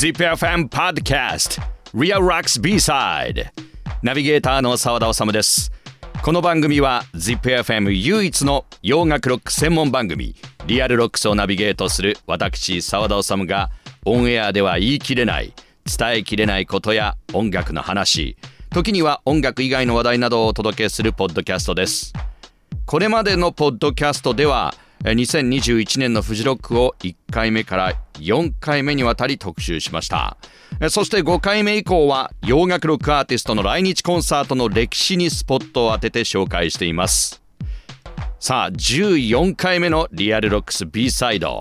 ZIPFM Podcast. Real Rocks B-Side. ナビゲーターの澤田治です。この番組は ZIPFM 唯一の洋楽ロック専門番組 Real Rocks をナビゲートする私澤田治がオンエアでは言い切れない伝えきれないことや音楽の話時には音楽以外の話題などをお届けするポッドキャストです。これまでのポッドキャストでは2021年のフジロックを1回目から4回目にわたり特集しました。そして5回目以降は洋楽ロックアーティストの来日コンサートの歴史にスポットを当てて紹介しています。さあ14回目のリアルロックス B サイド。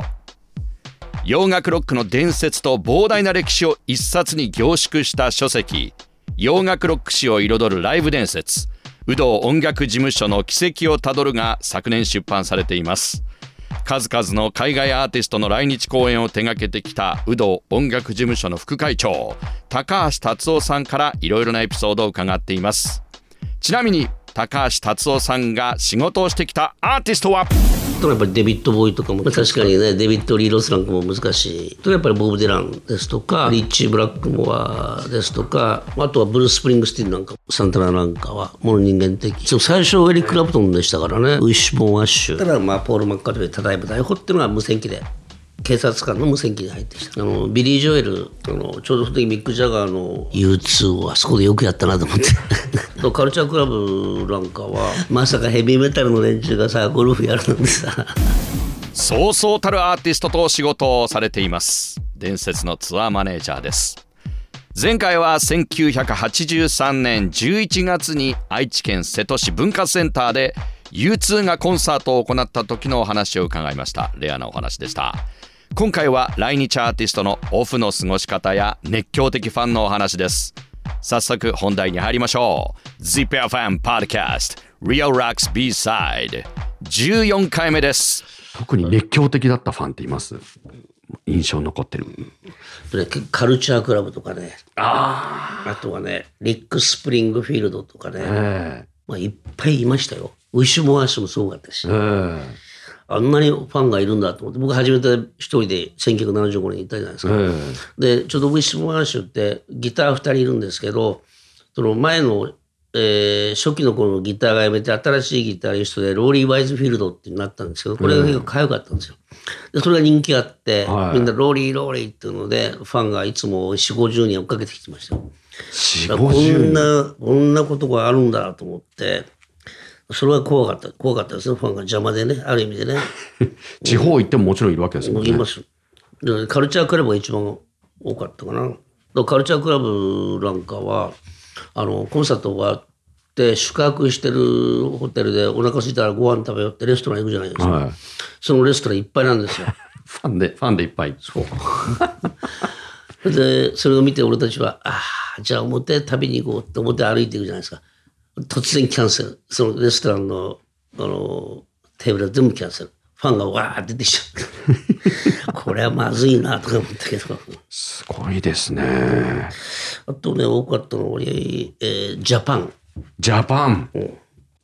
洋楽ロックの伝説と膨大な歴史を一冊に凝縮した書籍。洋楽ロック史を彩るライブ伝説。有働音楽事務所の軌跡をたどるが昨年出版されています。数々の海外アーティストの来日公演を手掛けてきた有働音楽事務所の副会長高橋達夫さんからいろいろなエピソードを伺っています。ちなみに高橋達夫さんが仕事をしてきたアーティストは？とやっぱりデビッド・ボーイとかも確かに。ねデビッド・リー・ロスなんかも難しい。とやっぱりボブ・デランですとかリッチー・ブラックモアですとかあとはブルース・スプリングスティンなんかサンタナなんかはもの人間的。そう最初エリック・ラプトンでしたからね。ウィッシュ・ボーン・アッシュ。ただまあポール・マッカートゥーただいま大砲っていうのは無線機で警察官の無線機に入ってきた。あのビリー・ジョエルあのちょうどその時ミック・ジャガーの U2 をあそこでよくやったなと思って。カルチャークラブなんかはまさかヘビーメタルの連中がさゴルフやるなんてさ。そうそうたるアーティストと仕事をされています。伝説のツアーマネージャーです。前回は1983年11月に愛知県瀬戸市文化センターで U2 がコンサートを行った時のお話を伺いました。レアなお話でした今回は来日アーティストのオフの過ごし方や熱狂的ファンのお話です。早速本題に入りましょう。ZIPFM Podcast Real Rocks B-Side 14回目です。特に熱狂的だったファンっています？印象に残ってる。カルチャークラブとかね。ああとはねリック・スプリングフィールドとかね、えー、まあ、いっぱいいましたよ。ウィッシュ・モアッシュもすごかったし、えーあんなにファンがいるんだと思って、僕初めて一人で1975年に行ったじゃないですか。で、ちょうどウィッシュボーン・アッシュってギター2人いるんですけど、その前の、えー、初期の頃のギターがやめて新しいギタリストでローリー・ワイズフィールドってなったんですけど、これが結構可愛かったんですよ。で、それが人気あって、はい、みんなローリー・ローリーっていうので、ファンがいつも4、50人追っかけてきてましたよ。こんな、こんなことがあるんだと思って、それは怖かった。怖かったですね。ファンが邪魔でね、ある意味でね。地方行ってももちろんいるわけですもんね。います。でカルチャークラブが一番多かったかな。カルチャークラブなんかは、あの、コンサート終わって、宿泊してるホテルでお腹空いたらご飯食べようってレストラン行くじゃないですか。はい、そのレストランいっぱいなんですよ。ファンで、ファンでいっぱい。そう。で、それを見て俺たちは、ああ、じゃあ表食べに行こうって表歩いていくじゃないですか。突然キャンセル。そのレストランの、あの、テーブル全部キャンセル。ファンがわーって出てきちゃう。これはまずいなとか思ったけど。すごいですね。あとね、多かったのは、えー、ジャパン。ジャパン。うん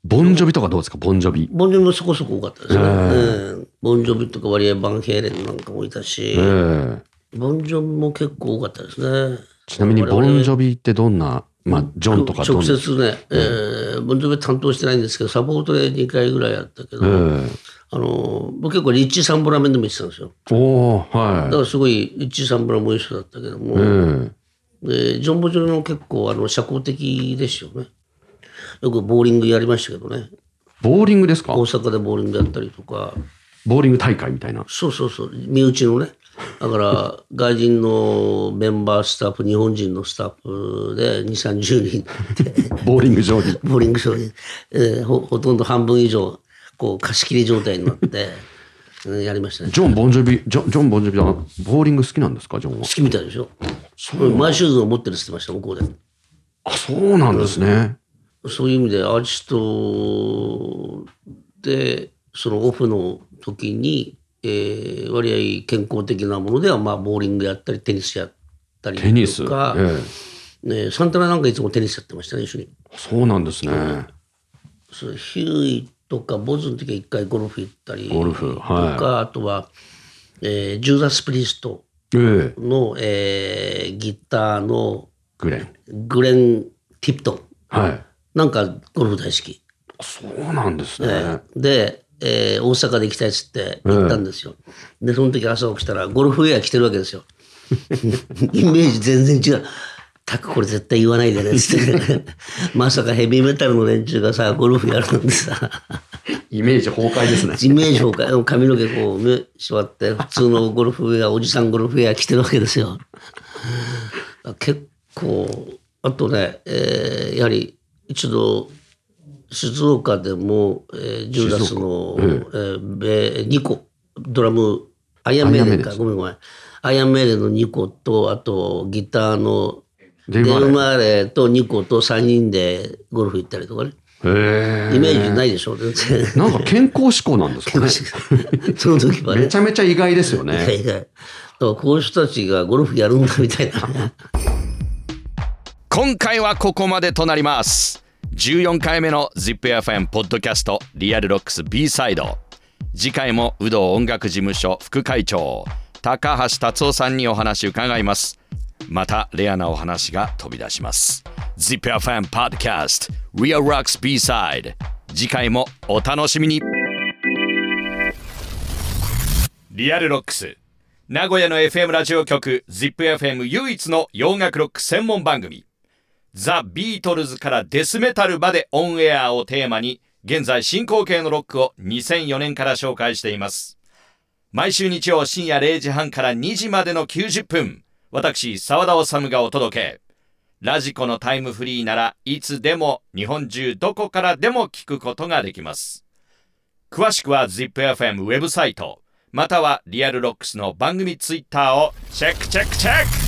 ボンジョビとかどうですか？ボンジョビ。ボンジョビもそこそこ多かったですね。えー、ボンジョビとか割合バンヘイレンなんかもいたし、えー、ボンジョビも結構多かったですね。ちなみにボンジョビってどんなまあ、ジョンとか直接ね、えー、ボンジョビ担当してないんですけど、サポートで2回ぐらいやったけど、えー、あの、僕結構リッチー・サンブラメンでも行ってたんですよ。おはい。だからすごい、リッチー・サンブラもいい人だったけども、えー、で、ジョン・ボジョビも結構、あの、社交的ですよね。よくボーリングやりましたけどね。ボーリングですか？大阪でボーリングやったりとか。ボーリング大会みたいな。そうそうそう。身内のね。だから外人のメンバースタッフ日本人のスタッフで2 3 0人ボーリング場に ボーリング場に、えー、ほほとんど半分以上こう貸し切り状態になって やりましたね。ジョン・ボンジョビジョジョン・ボンジョビはボーリング好きなんですか？ジョンは。好きみたいでしょ。マイシューズを持ってるって言ってました向こうで。あそうなんですね。そういう意味でアーティストでそのオフの時にえー、割合健康的なものでは、まあ、ボーリングやったりテニスやったりとかテニス、えー、ね、サンタナなんかいつもテニスやってましたね一緒にそうなんですね、うん、そうヒューイとかボズの時は一回ゴルフ行ったりゴルフ、はい、とかあとは、えー、ジューダス・プリストええの、えーギターのグレン。グレン・ティプトン。はい。なんかゴルフ大好き。そうなんですね。えーで、えー大阪で行きたいっつって行ったんですよ。で、その時朝起きたらゴルフウェア着てるわけですよ。イメージ全然違う。タクこれ絶対言わないでねっつって。まさかヘビーメタルの連中がさ、ゴルフやるなんてさ、イメージ崩壊ですね。イメージ崩壊、髪の毛こう目縛って、普通のゴルフウェア、おじさんゴルフウェア着てるわけですよ。結構、あとね、えーやはり一度、静岡でも、えー、ジューダスの、えーベ2個、ドラム、アイアンメイデンか、ごめんごめん。アイアンメイデンの2個と、あとギターのデイマーレと2個と3人でゴルフ行ったりとかね。イメージないでしょ、全然。なんか健康志向なんですかね。その時はねめちゃめちゃ意外ですよね。いやだからこういう人たちがゴルフやるんだみたいなね。今回はここまでとなります14回目の ZIPFM ポッドキャストリアルロックス B サイド。次回もウドー音楽事務所副会長高橋辰雄さんにお話伺います。またレアなお話が飛び出します。ZIPFM ポッドキャスト Real Rocks B-Side次回もお楽しみに。 Real Rocks。名古屋の FM ラジオ局 ZIPFM 唯一の洋楽ロック専門番組。ザ・ビートルズからデスメタルまでオンエアをテーマに現在進行形のロックを2004年から紹介しています。毎週日曜深夜0時半から2時までの90分私澤田治がお届け。ラジコのタイムフリーならいつでも日本中どこからでも聞くことができます。詳しくは ZIPFM ウェブサイトまたは Real Rocks の番組ツイッターをチェックチェックチェック。